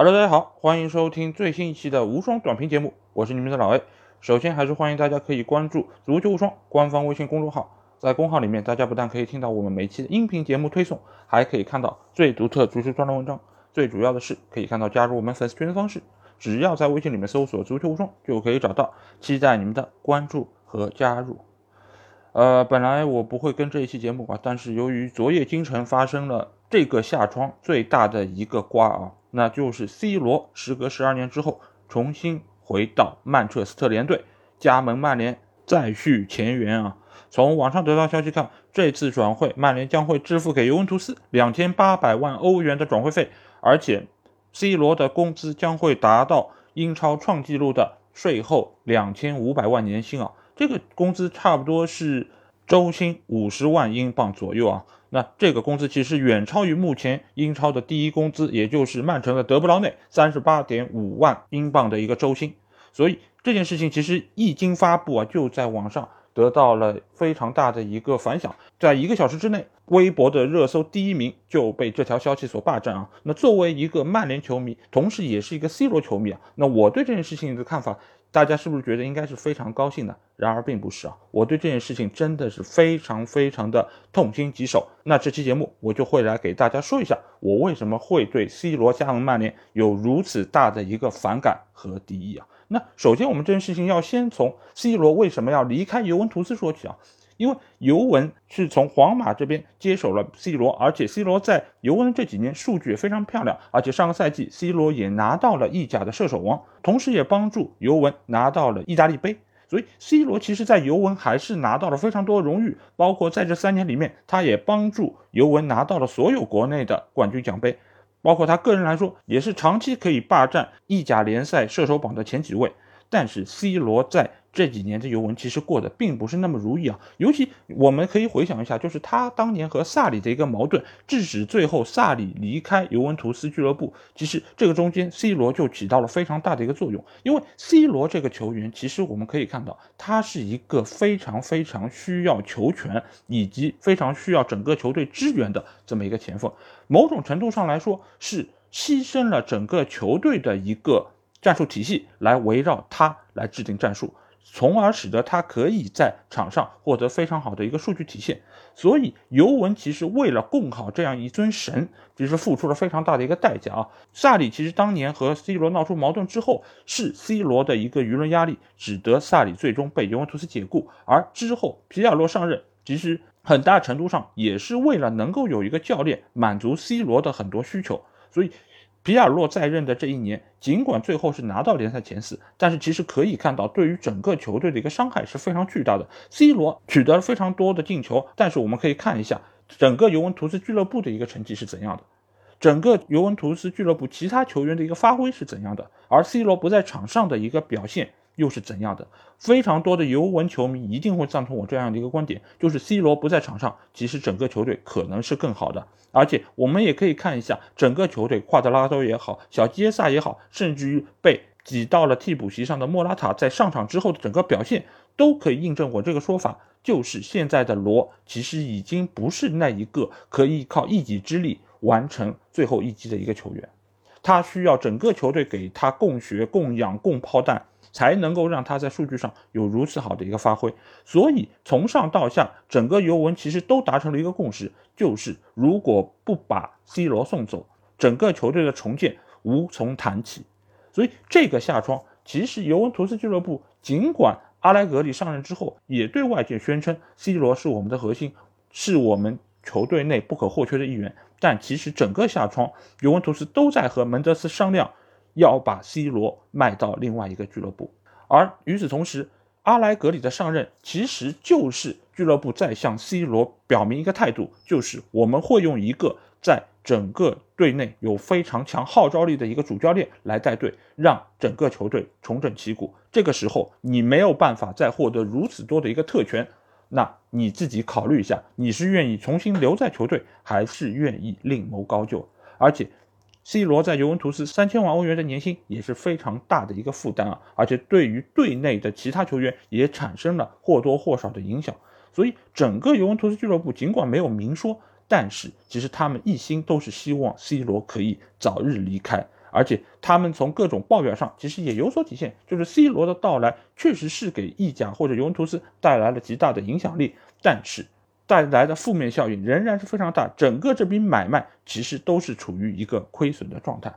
Hello，大家好，欢迎收听最新一期的无双短评节目，我是你们的老 A。首先还是欢迎大家可以关注足球无双官方微信公众号，在公号里面，大家不但可以听到我们每期的音频节目推送，还可以看到最独特足球专栏文章。最主要的是，可以看到加入我们粉丝群的方式，只要在微信里面搜索“足球无双”就可以找到。期待你们的关注和加入。呃，本来我不会跟这一期节目啊，但是由于昨夜京城发生了这个夏窗最大的一个瓜啊。那就是 C 罗时隔十二年之后重新回到曼彻斯特联队，加盟曼联，再续前缘啊！从网上得到消息看，这次转会曼联将会支付给尤文图斯两千八百万欧元的转会费，而且 C 罗的工资将会达到英超创纪录的税后两千五百万年薪啊！这个工资差不多是周薪五十万英镑左右啊！那这个工资其实远超于目前英超的第一工资，也就是曼城的德布劳内三十八点五万英镑的一个周薪。所以这件事情其实一经发布啊，就在网上得到了非常大的一个反响。在一个小时之内，微博的热搜第一名就被这条消息所霸占啊。那作为一个曼联球迷，同时也是一个 C 罗球迷啊，那我对这件事情的看法。大家是不是觉得应该是非常高兴的？然而并不是啊！我对这件事情真的是非常非常的痛心疾首。那这期节目我就会来给大家说一下，我为什么会对 C 罗加盟曼联有如此大的一个反感和敌意啊？那首先我们这件事情要先从 C 罗为什么要离开尤文图斯说起啊。因为尤文是从皇马这边接手了 C 罗，而且 C 罗在尤文这几年数据也非常漂亮，而且上个赛季 C 罗也拿到了意甲的射手王，同时也帮助尤文拿到了意大利杯，所以 C 罗其实在尤文还是拿到了非常多荣誉，包括在这三年里面，他也帮助尤文拿到了所有国内的冠军奖杯，包括他个人来说也是长期可以霸占意甲联赛射手榜的前几位，但是 C 罗在。这几年的尤文其实过得并不是那么如意啊，尤其我们可以回想一下，就是他当年和萨里的一个矛盾，致使最后萨里离开尤文图斯俱乐部。其实这个中间，C 罗就起到了非常大的一个作用，因为 C 罗这个球员，其实我们可以看到，他是一个非常非常需要球权以及非常需要整个球队支援的这么一个前锋，某种程度上来说，是牺牲了整个球队的一个战术体系来围绕他来制定战术。从而使得他可以在场上获得非常好的一个数据体现，所以尤文其实为了供好这样一尊神，其实付出了非常大的一个代价啊。萨里其实当年和 C 罗闹出矛盾之后，是 C 罗的一个舆论压力，使得萨里最终被尤文图斯解雇，而之后皮尔洛上任，其实很大程度上也是为了能够有一个教练满足 C 罗的很多需求，所以。皮尔洛在任的这一年，尽管最后是拿到联赛前四，但是其实可以看到，对于整个球队的一个伤害是非常巨大的。C 罗取得了非常多的进球，但是我们可以看一下整个尤文图斯俱乐部的一个成绩是怎样的，整个尤文图斯俱乐部其他球员的一个发挥是怎样的，而 C 罗不在场上的一个表现。又是怎样的？非常多的尤文球迷一定会赞同我这样的一个观点，就是 C 罗不在场上，其实整个球队可能是更好的。而且我们也可以看一下整个球队，夸德拉多也好，小基耶萨也好，甚至于被挤到了替补席上的莫拉塔，在上场之后的整个表现，都可以印证我这个说法，就是现在的罗其实已经不是那一个可以靠一己之力完成最后一击的一个球员，他需要整个球队给他供血、供氧、供炮弹。才能够让他在数据上有如此好的一个发挥，所以从上到下，整个尤文其实都达成了一个共识，就是如果不把 C 罗送走，整个球队的重建无从谈起。所以这个夏窗，其实尤文图斯俱乐部尽管阿莱格里上任之后，也对外界宣称 C 罗是我们的核心，是我们球队内不可或缺的一员，但其实整个夏窗，尤文图斯都在和门德斯商量。要把 C 罗卖到另外一个俱乐部，而与此同时，阿莱格里的上任其实就是俱乐部在向 C 罗表明一个态度，就是我们会用一个在整个队内有非常强号召力的一个主教练来带队，让整个球队重整旗鼓。这个时候你没有办法再获得如此多的一个特权，那你自己考虑一下，你是愿意重新留在球队，还是愿意另谋高就？而且。C 罗在尤文图斯三千万欧元的年薪也是非常大的一个负担啊，而且对于队内的其他球员也产生了或多或少的影响。所以整个尤文图斯俱乐部尽管没有明说，但是其实他们一心都是希望 C 罗可以早日离开。而且他们从各种报表上其实也有所体现，就是 C 罗的到来确实是给意甲或者尤文图斯带来了极大的影响力，但是带来的负面效应仍然是非常大。整个这笔买卖其实都是处于一个亏损的状态，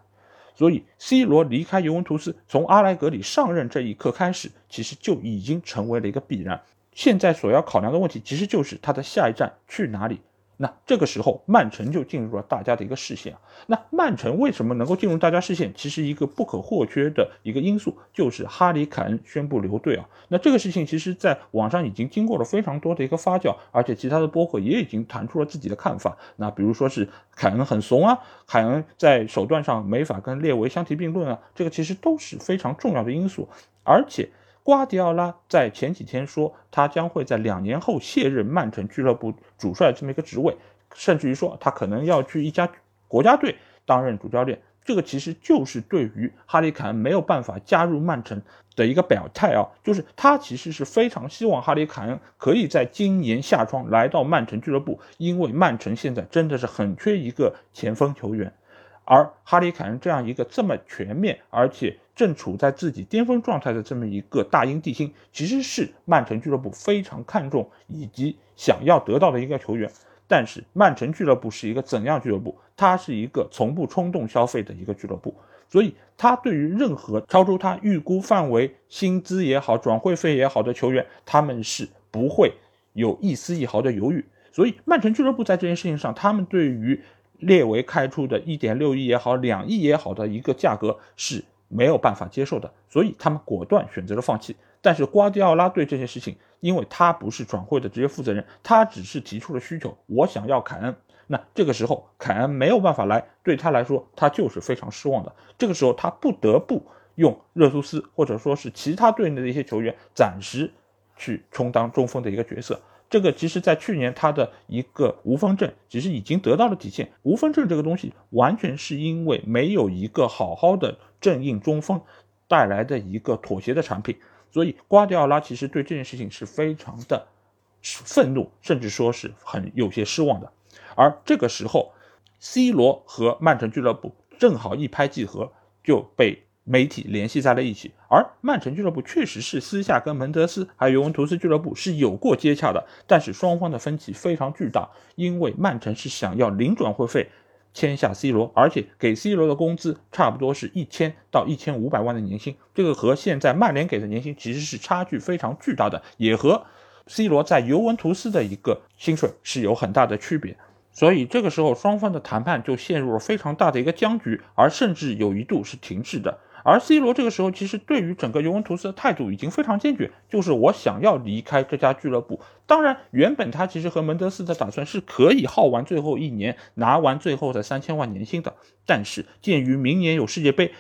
所以 C 罗离开尤文图斯，从阿莱格里上任这一刻开始，其实就已经成为了一个必然。现在所要考量的问题，其实就是他的下一站去哪里。那这个时候，曼城就进入了大家的一个视线。那曼城为什么能够进入大家视线？其实一个不可或缺的一个因素就是哈里凯恩宣布留队啊。那这个事情其实在网上已经经过了非常多的一个发酵，而且其他的播客也已经谈出了自己的看法。那比如说是凯恩很怂啊，凯恩在手段上没法跟列维相提并论啊，这个其实都是非常重要的因素，而且。瓜迪奥拉在前几天说，他将会在两年后卸任曼城俱乐部主帅这么一个职位，甚至于说他可能要去一家国家队担任主教练。这个其实就是对于哈里凯恩没有办法加入曼城的一个表态啊，就是他其实是非常希望哈里凯恩可以在今年夏窗来到曼城俱乐部，因为曼城现在真的是很缺一个前锋球员。而哈里凯恩这样一个这么全面，而且正处在自己巅峰状态的这么一个大英帝星，其实是曼城俱乐部非常看重以及想要得到的一个球员。但是曼城俱乐部是一个怎样俱乐部？它是一个从不冲动消费的一个俱乐部，所以他对于任何超出他预估范围薪资也好、转会费也好的球员，他们是不会有一丝一毫的犹豫。所以曼城俱乐部在这件事情上，他们对于。列为开出的一点六亿也好，两亿也好的一个价格是没有办法接受的，所以他们果断选择了放弃。但是瓜迪奥拉对这些事情，因为他不是转会的直接负责人，他只是提出了需求，我想要凯恩。那这个时候凯恩没有办法来，对他来说他就是非常失望的。这个时候他不得不用热苏斯或者说是其他队内的一些球员暂时去充当中锋的一个角色。这个其实，在去年他的一个无锋阵，其实已经得到了体现。无锋阵这个东西，完全是因为没有一个好好的正印中锋带来的一个妥协的产品。所以瓜迪奥拉其实对这件事情是非常的愤怒，甚至说是很有些失望的。而这个时候，C 罗和曼城俱乐部正好一拍即合，就被。媒体联系在了一起，而曼城俱乐部确实是私下跟门德斯还有尤文图斯俱乐部是有过接洽的，但是双方的分歧非常巨大，因为曼城是想要零转会费签下 C 罗，而且给 C 罗的工资差不多是一千到一千五百万的年薪，这个和现在曼联给的年薪其实是差距非常巨大的，也和 C 罗在尤文图斯的一个薪水是有很大的区别。所以这个时候双方的谈判就陷入了非常大的一个僵局，而甚至有一度是停滞的。而 C 罗这个时候其实对于整个尤文图斯的态度已经非常坚决，就是我想要离开这家俱乐部。当然，原本他其实和门德斯的打算是可以耗完最后一年，拿完最后的三千万年薪的。但是鉴于明年有世界杯，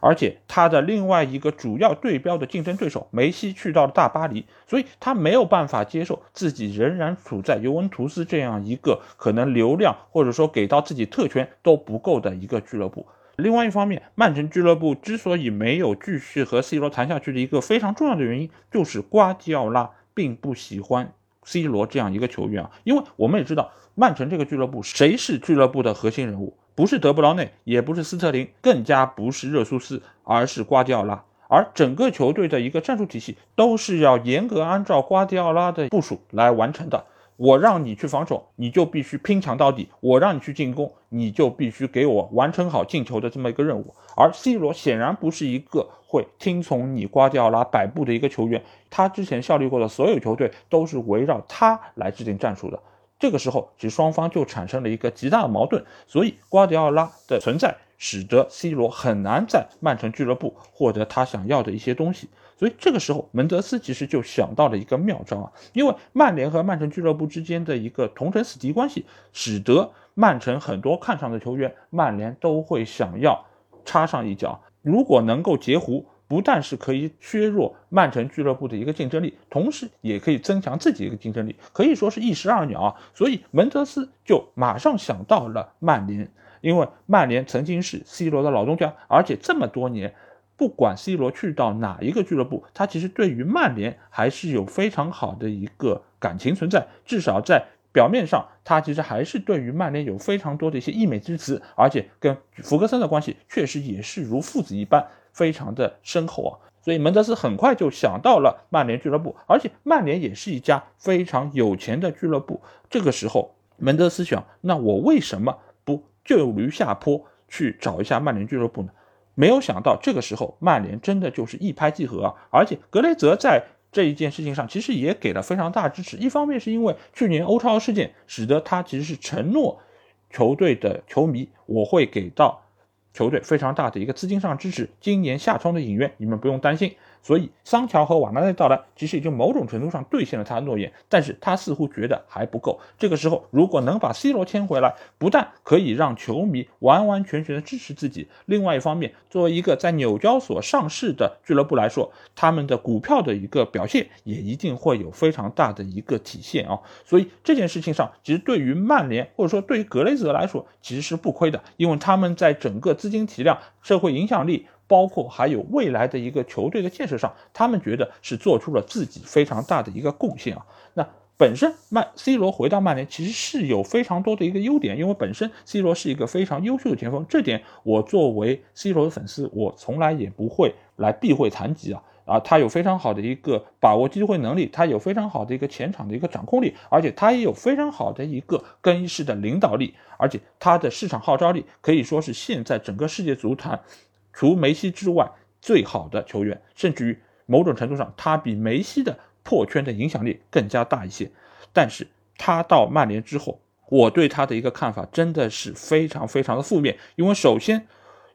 而且他的另外一个主要对标的竞争对手梅西去到了大巴黎，所以他没有办法接受自己仍然处在尤文图斯这样一个可能流量或者说给到自己特权都不够的一个俱乐部。另外一方面，曼城俱乐部之所以没有继续和 C 罗谈下去的一个非常重要的原因，就是瓜迪奥拉并不喜欢 C 罗这样一个球员啊。因为我们也知道，曼城这个俱乐部谁是俱乐部的核心人物？不是德布劳内，也不是斯特林，更加不是热苏斯，而是瓜迪奥拉。而整个球队的一个战术体系都是要严格按照瓜迪奥拉的部署来完成的。我让你去防守，你就必须拼抢到底；我让你去进攻，你就必须给我完成好进球的这么一个任务。而 C 罗显然不是一个会听从你瓜迪奥拉摆布的一个球员，他之前效力过的所有球队都是围绕他来制定战术的。这个时候，其实双方就产生了一个极大的矛盾，所以瓜迪奥拉的存在使得 C 罗很难在曼城俱乐部获得他想要的一些东西。所以这个时候，门德斯其实就想到了一个妙招啊，因为曼联和曼城俱乐部之间的一个同城死敌关系，使得曼城很多看上的球员，曼联都会想要插上一脚。如果能够截胡，不但是可以削弱曼城俱乐部的一个竞争力，同时也可以增强自己一个竞争力，可以说是一石二鸟啊。所以门德斯就马上想到了曼联，因为曼联曾经是 C 罗的老东家，而且这么多年。不管 C 罗去到哪一个俱乐部，他其实对于曼联还是有非常好的一个感情存在。至少在表面上他其实还是对于曼联有非常多的一些溢美之词，而且跟福格森的关系确实也是如父子一般，非常的深厚啊。所以门德斯很快就想到了曼联俱乐部，而且曼联也是一家非常有钱的俱乐部。这个时候，门德斯想，那我为什么不就驴下坡去找一下曼联俱乐部呢？没有想到，这个时候曼联真的就是一拍即合啊！而且格雷泽在这一件事情上其实也给了非常大支持。一方面是因为去年欧超事件，使得他其实是承诺球队的球迷，我会给到球队非常大的一个资金上支持。今年夏窗的影院，你们不用担心。所以桑乔和瓦纳内到来，其实已经某种程度上兑现了他的诺言，但是他似乎觉得还不够。这个时候，如果能把 C 罗签回来，不但可以让球迷完完全全的支持自己，另外一方面，作为一个在纽交所上市的俱乐部来说，他们的股票的一个表现也一定会有非常大的一个体现啊。所以这件事情上，其实对于曼联或者说对于格雷泽来说，其实是不亏的，因为他们在整个资金体量、社会影响力。包括还有未来的一个球队的建设上，他们觉得是做出了自己非常大的一个贡献啊。那本身曼 C 罗回到曼联其实是有非常多的一个优点，因为本身 C 罗是一个非常优秀的前锋，这点我作为 C 罗的粉丝，我从来也不会来避讳谈及啊。啊，他有非常好的一个把握机会能力，他有非常好的一个前场的一个掌控力，而且他也有非常好的一个更衣室的领导力，而且他的市场号召力可以说是现在整个世界足坛。除梅西之外，最好的球员，甚至于某种程度上，他比梅西的破圈的影响力更加大一些。但是他到曼联之后，我对他的一个看法真的是非常非常的负面，因为首先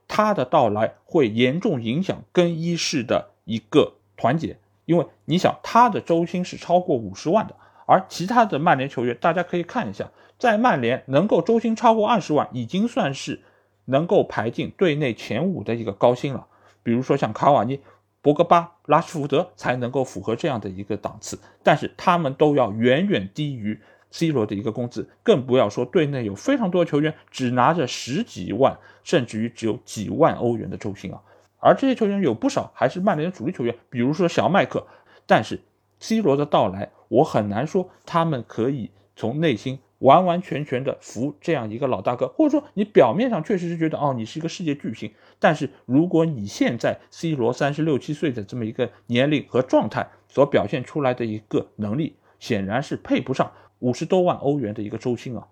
他的到来会严重影响更衣室的一个团结，因为你想他的周薪是超过五十万的，而其他的曼联球员，大家可以看一下，在曼联能够周薪超过二十万，已经算是。能够排进队内前五的一个高薪了，比如说像卡瓦尼、博格巴、拉什福德才能够符合这样的一个档次，但是他们都要远远低于 C 罗的一个工资，更不要说队内有非常多的球员只拿着十几万，甚至于只有几万欧元的周薪啊，而这些球员有不少还是曼联的主力球员，比如说小麦克，但是 C 罗的到来，我很难说他们可以从内心。完完全全的服这样一个老大哥，或者说你表面上确实是觉得哦，你是一个世界巨星，但是如果你现在 C 罗三十六七岁的这么一个年龄和状态所表现出来的一个能力，显然是配不上五十多万欧元的一个周薪啊，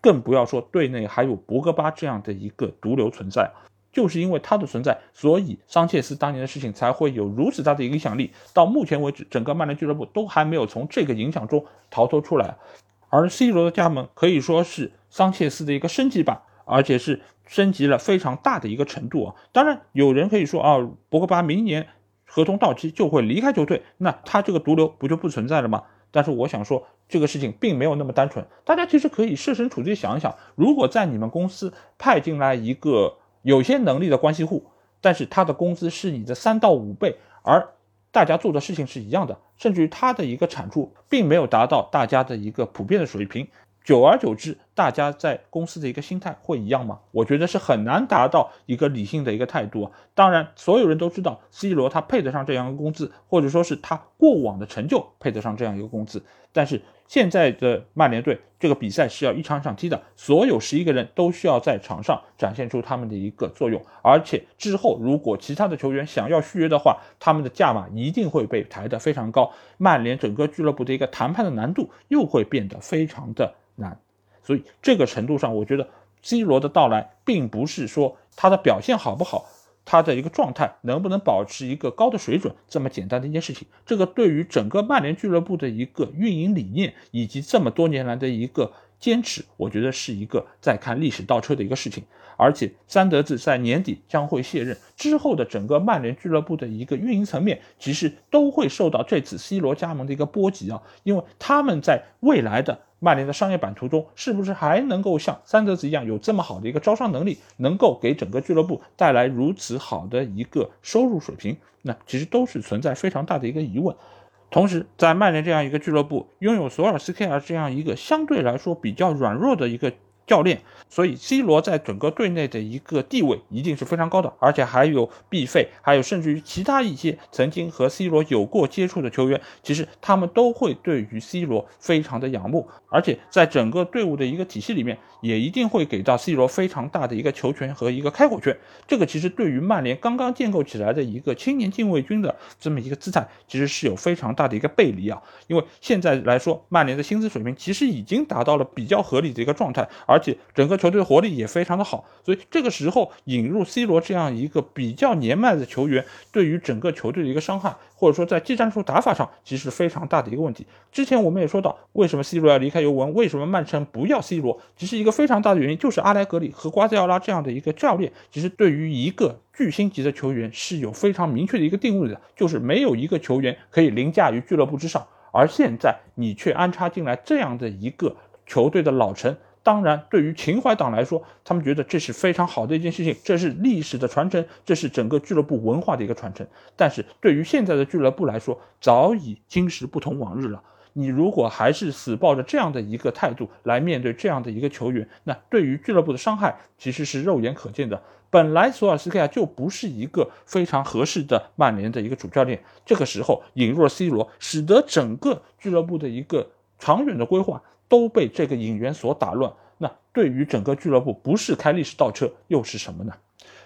更不要说队内还有博格巴这样的一个毒瘤存在，就是因为他的存在，所以桑切斯当年的事情才会有如此大的影响力，到目前为止，整个曼联俱乐部都还没有从这个影响中逃脱出来。而 C 罗的加盟可以说是桑切斯的一个升级版，而且是升级了非常大的一个程度啊！当然，有人可以说啊，博格巴明年合同到期就会离开球队，那他这个毒瘤不就不存在了吗？但是我想说，这个事情并没有那么单纯。大家其实可以设身处地想一想，如果在你们公司派进来一个有些能力的关系户，但是他的工资是你的三到五倍，而大家做的事情是一样的，甚至于他的一个产出并没有达到大家的一个普遍的水平。久而久之，大家在公司的一个心态会一样吗？我觉得是很难达到一个理性的一个态度啊。当然，所有人都知道 C 罗他配得上这样一个工资，或者说是他过往的成就配得上这样一个工资，但是。现在的曼联队这个比赛是要一场一场踢的，所有十一个人都需要在场上展现出他们的一个作用，而且之后如果其他的球员想要续约的话，他们的价码一定会被抬得非常高，曼联整个俱乐部的一个谈判的难度又会变得非常的难，所以这个程度上，我觉得 C 罗的到来并不是说他的表现好不好。他的一个状态能不能保持一个高的水准，这么简单的一件事情，这个对于整个曼联俱乐部的一个运营理念以及这么多年来的一个坚持，我觉得是一个在看历史倒车的一个事情。而且，三德子在年底将会卸任之后的整个曼联俱乐部的一个运营层面，其实都会受到这次 C 罗加盟的一个波及啊，因为他们在未来的。曼联的商业版图中，是不是还能够像三德子一样有这么好的一个招商能力，能够给整个俱乐部带来如此好的一个收入水平？那其实都是存在非常大的一个疑问。同时，在曼联这样一个俱乐部拥有索尔斯克亚这样一个相对来说比较软弱的一个教练，所以 C 罗在整个队内的一个地位一定是非常高的，而且还有 B 费，还有甚至于其他一些曾经和 C 罗有过接触的球员，其实他们都会对于 C 罗非常的仰慕，而且在整个队伍的一个体系里面，也一定会给到 C 罗非常大的一个球权和一个开火权。这个其实对于曼联刚刚建构起来的一个青年禁卫军的这么一个姿态，其实是有非常大的一个背离啊，因为现在来说，曼联的薪资水平其实已经达到了比较合理的一个状态，而而且整个球队活力也非常的好，所以这个时候引入 C 罗这样一个比较年迈的球员，对于整个球队的一个伤害，或者说在技战术打法上，其实非常大的一个问题。之前我们也说到，为什么 C 罗要离开尤文，为什么曼城不要 C 罗，其实一个非常大的原因就是阿莱格里和瓜迪奥拉这样的一个教练，其实对于一个巨星级的球员是有非常明确的一个定位的，就是没有一个球员可以凌驾于俱乐部之上。而现在你却安插进来这样的一个球队的老臣，当然对于情怀党来说，他们觉得这是非常好的一件事情，这是历史的传承，这是整个俱乐部文化的一个传承。但是对于现在的俱乐部来说，早已今时不同往日了。你如果还是死抱着这样的一个态度来面对这样的一个球员，那对于俱乐部的伤害其实是肉眼可见的。本来索尔斯克亚就不是一个非常合适的曼联的一个主教练，这个时候引入了 C 罗，使得整个俱乐部的一个长远的规划都被这个引援所打乱。那对于整个俱乐部，不是开历史倒车又是什么呢？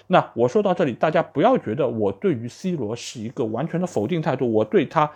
那我说到这里，大家不要觉得我对于 C 罗是一个完全的否定态度，我对他。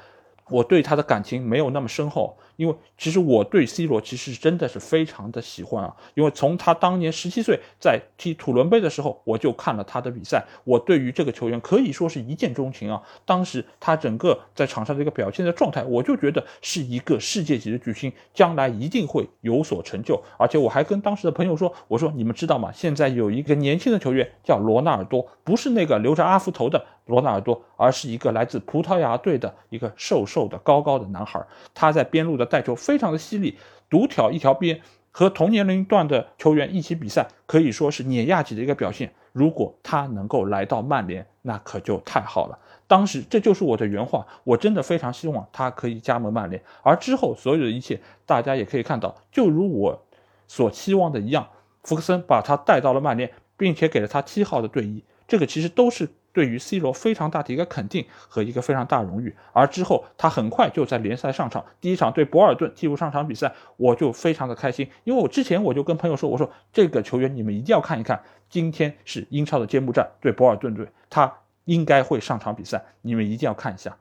我对他的感情没有那么深厚，因为其实我对 C 罗其实真的是非常的喜欢啊，因为从他当年十七岁在踢土伦杯的时候，我就看了他的比赛，我对于这个球员可以说是一见钟情啊。当时他整个在场上的一个表现的状态，我就觉得是一个世界级的巨星，将来一定会有所成就。而且我还跟当时的朋友说，我说你们知道吗？现在有一个年轻的球员叫罗纳尔多，不是那个留着阿福头的。罗纳尔多，而是一个来自葡萄牙队的一个瘦瘦的、高高的男孩。他在边路的带球非常的犀利，独挑一条边，和同年龄段的球员一起比赛，可以说是碾压级的一个表现。如果他能够来到曼联，那可就太好了。当时这就是我的原话，我真的非常希望他可以加盟曼联。而之后所有的一切，大家也可以看到，就如我所期望的一样，福克森把他带到了曼联，并且给了他七号的队衣。这个其实都是。对于 C 罗非常大的一个肯定和一个非常大荣誉，而之后他很快就在联赛上场，第一场对博尔顿替补上场比赛，我就非常的开心，因为我之前我就跟朋友说，我说这个球员你们一定要看一看，今天是英超的揭幕战对博尔顿队，他应该会上场比赛，你们一定要看一下。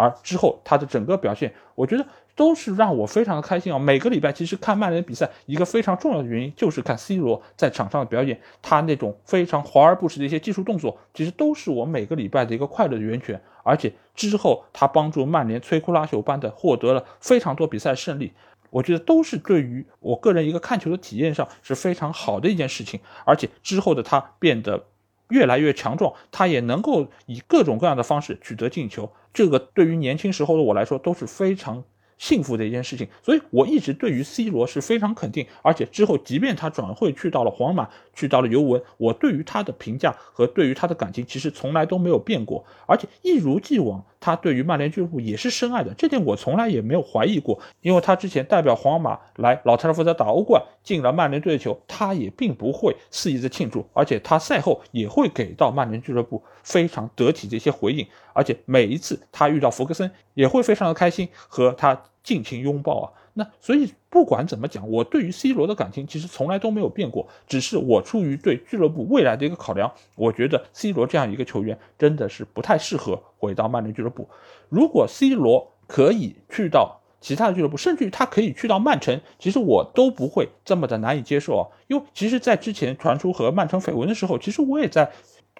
而之后他的整个表现，我觉得。都是让我非常的开心啊！每个礼拜其实看曼联比赛，一个非常重要的原因就是看 C 罗在场上的表演，他那种非常华而不实的一些技术动作，其实都是我每个礼拜的一个快乐的源泉。而且之后他帮助曼联摧枯拉朽般的获得了非常多比赛胜利，我觉得都是对于我个人一个看球的体验上是非常好的一件事情。而且之后的他变得越来越强壮，他也能够以各种各样的方式取得进球，这个对于年轻时候的我来说都是非常。幸福的一件事情，所以我一直对于 C 罗是非常肯定，而且之后即便他转会去到了皇马，去到了尤文，我对于他的评价和对于他的感情其实从来都没有变过，而且一如既往，他对于曼联俱乐部也是深爱的，这点我从来也没有怀疑过，因为他之前代表皇马来老特拉福德打欧冠，进了曼联队的球，他也并不会肆意的庆祝，而且他赛后也会给到曼联俱乐部非常得体的一些回应，而且每一次他遇到福格森也会非常的开心和他。尽情拥抱啊！那所以不管怎么讲，我对于 C 罗的感情其实从来都没有变过，只是我出于对俱乐部未来的一个考量，我觉得 C 罗这样一个球员真的是不太适合回到曼联俱乐部。如果 C 罗可以去到其他的俱乐部，甚至于他可以去到曼城，其实我都不会这么的难以接受啊！因为其实，在之前传出和曼城绯闻的时候，其实我也在。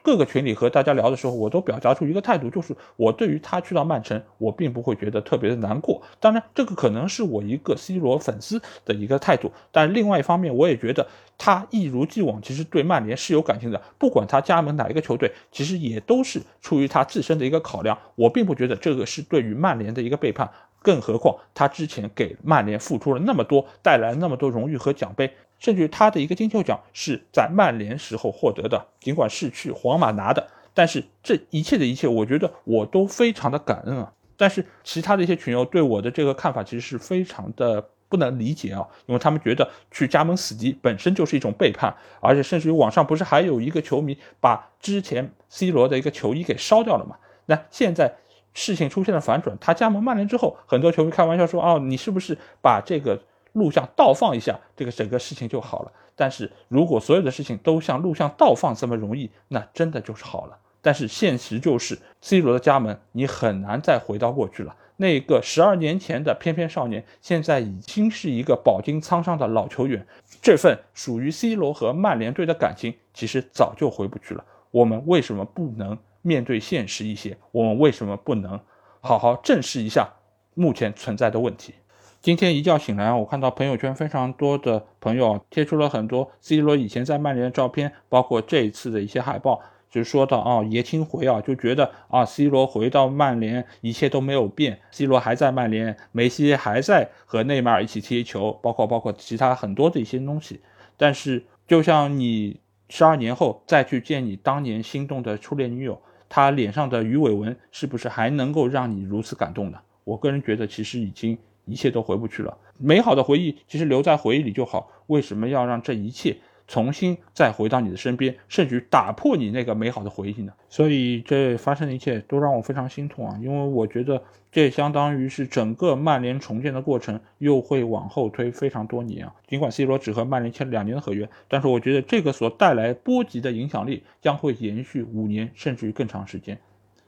各个群里和大家聊的时候，我都表达出一个态度，就是我对于他去到曼城，我并不会觉得特别的难过。当然，这个可能是我一个 C 罗粉丝的一个态度。但另外一方面，我也觉得他一如既往，其实对曼联是有感情的。不管他加盟哪一个球队，其实也都是出于他自身的一个考量。我并不觉得这个是对于曼联的一个背叛。更何况他之前给曼联付出了那么多，带来那么多荣誉和奖杯。甚至他的一个金球奖是在曼联时候获得的，尽管是去皇马拿的，但是这一切的一切，我觉得我都非常的感恩啊。但是其他的一些群友对我的这个看法其实是非常的不能理解啊，因为他们觉得去加盟死敌本身就是一种背叛，而且甚至于网上不是还有一个球迷把之前 C 罗的一个球衣给烧掉了嘛？那现在事情出现了反转，他加盟曼联之后，很多球迷开玩笑说：“哦，你是不是把这个录像倒放一下，这个整个事情就好了？”但是如果所有的事情都像录像倒放这么容易，那真的就是好了。但是现实就是 C 罗的加盟，你很难再回到过去了。那个十二年前的翩翩少年，现在已经是一个饱经沧桑的老球员。这份属于 C 罗和曼联队的感情，其实早就回不去了。我们为什么不能面对现实一些？我们为什么不能好好正视一下目前存在的问题？今天一觉醒来，我看到朋友圈非常多的朋友贴出了很多 C 罗以前在曼联的照片，包括这一次的一些海报。就说到啊，爷青回啊，就觉得啊，C 罗回到曼联，一切都没有变，C 罗还在曼联，梅西还在和内马尔一起踢球，包括包括其他很多的一些东西。但是，就像你十二年后再去见你当年心动的初恋女友，她脸上的鱼尾纹是不是还能够让你如此感动呢？我个人觉得，其实已经一切都回不去了。美好的回忆其实留在回忆里就好，为什么要让这一切？重新再回到你的身边，甚至打破你那个美好的回忆呢？所以这发生的一切都让我非常心痛啊！因为我觉得这相当于是整个曼联重建的过程又会往后推非常多年啊。尽管 C 罗只和曼联签了两年的合约，但是我觉得这个所带来波及的影响力将会延续五年甚至于更长时间。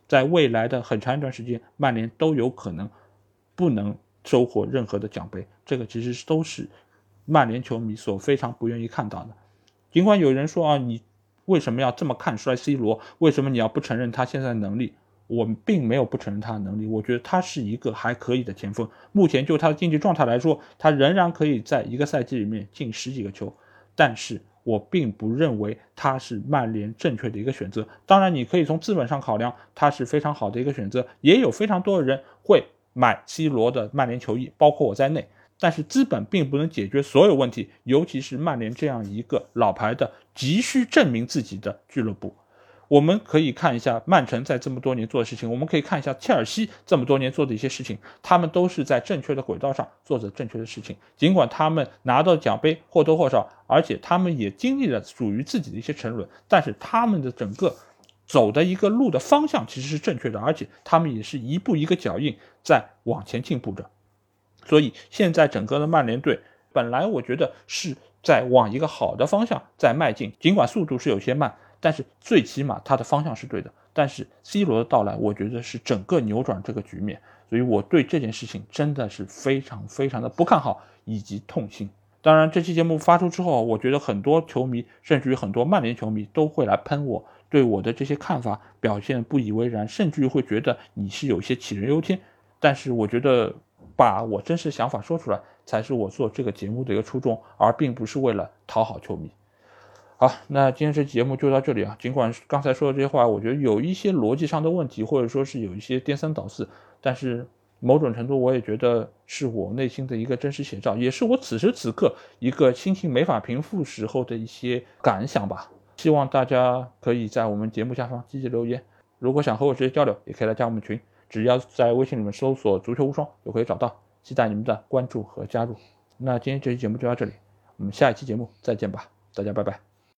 在未来的很长一段时间，曼联都有可能不能收获任何的奖杯，这个其实都是曼联球迷所非常不愿意看到的。尽管有人说啊，你为什么要这么看衰 C 罗？为什么你要不承认他现在的能力？我并没有不承认他的能力，我觉得他是一个还可以的前锋。目前就他的竞技状态来说，他仍然可以在一个赛季里面进十几个球。但是我并不认为他是曼联正确的一个选择。当然，你可以从资本上考量，他是非常好的一个选择。也有非常多的人会买 C 罗的曼联球衣，包括我在内。但是资本并不能解决所有问题，尤其是曼联这样一个老牌的、急需证明自己的俱乐部。我们可以看一下曼城在这么多年做的事情，我们可以看一下切尔西这么多年做的一些事情，他们都是在正确的轨道上做着正确的事情。尽管他们拿到奖杯或多或少，而且他们也经历了属于自己的一些沉沦，但是他们的整个走的一个路的方向其实是正确的，而且他们也是一步一个脚印在往前进步着。所以现在整个的曼联队本来我觉得是在往一个好的方向在迈进，尽管速度是有些慢，但是最起码它的方向是对的。但是 C 罗的到来，我觉得是整个扭转这个局面，所以我对这件事情真的是非常非常的不看好以及痛心。当然，这期节目发出之后，我觉得很多球迷，甚至于很多曼联球迷都会来喷我，对我的这些看法表现不以为然，甚至于会觉得你是有些杞人忧天。但是我觉得。把我真实想法说出来，才是我做这个节目的一个初衷，而并不是为了讨好球迷。好，那今天这节目就到这里啊。尽管刚才说的这些话，我觉得有一些逻辑上的问题，或者说是有一些颠三倒四，但是某种程度我也觉得是我内心的一个真实写照，也是我此时此刻一个心情没法平复时候的一些感想吧。希望大家可以在我们节目下方积极留言，如果想和我直接交流，也可以来加我们群。只要在微信里面搜索“足球无双”就可以找到，期待你们的关注和加入。那今天这期节目就到这里，我们下一期节目再见吧，大家拜拜。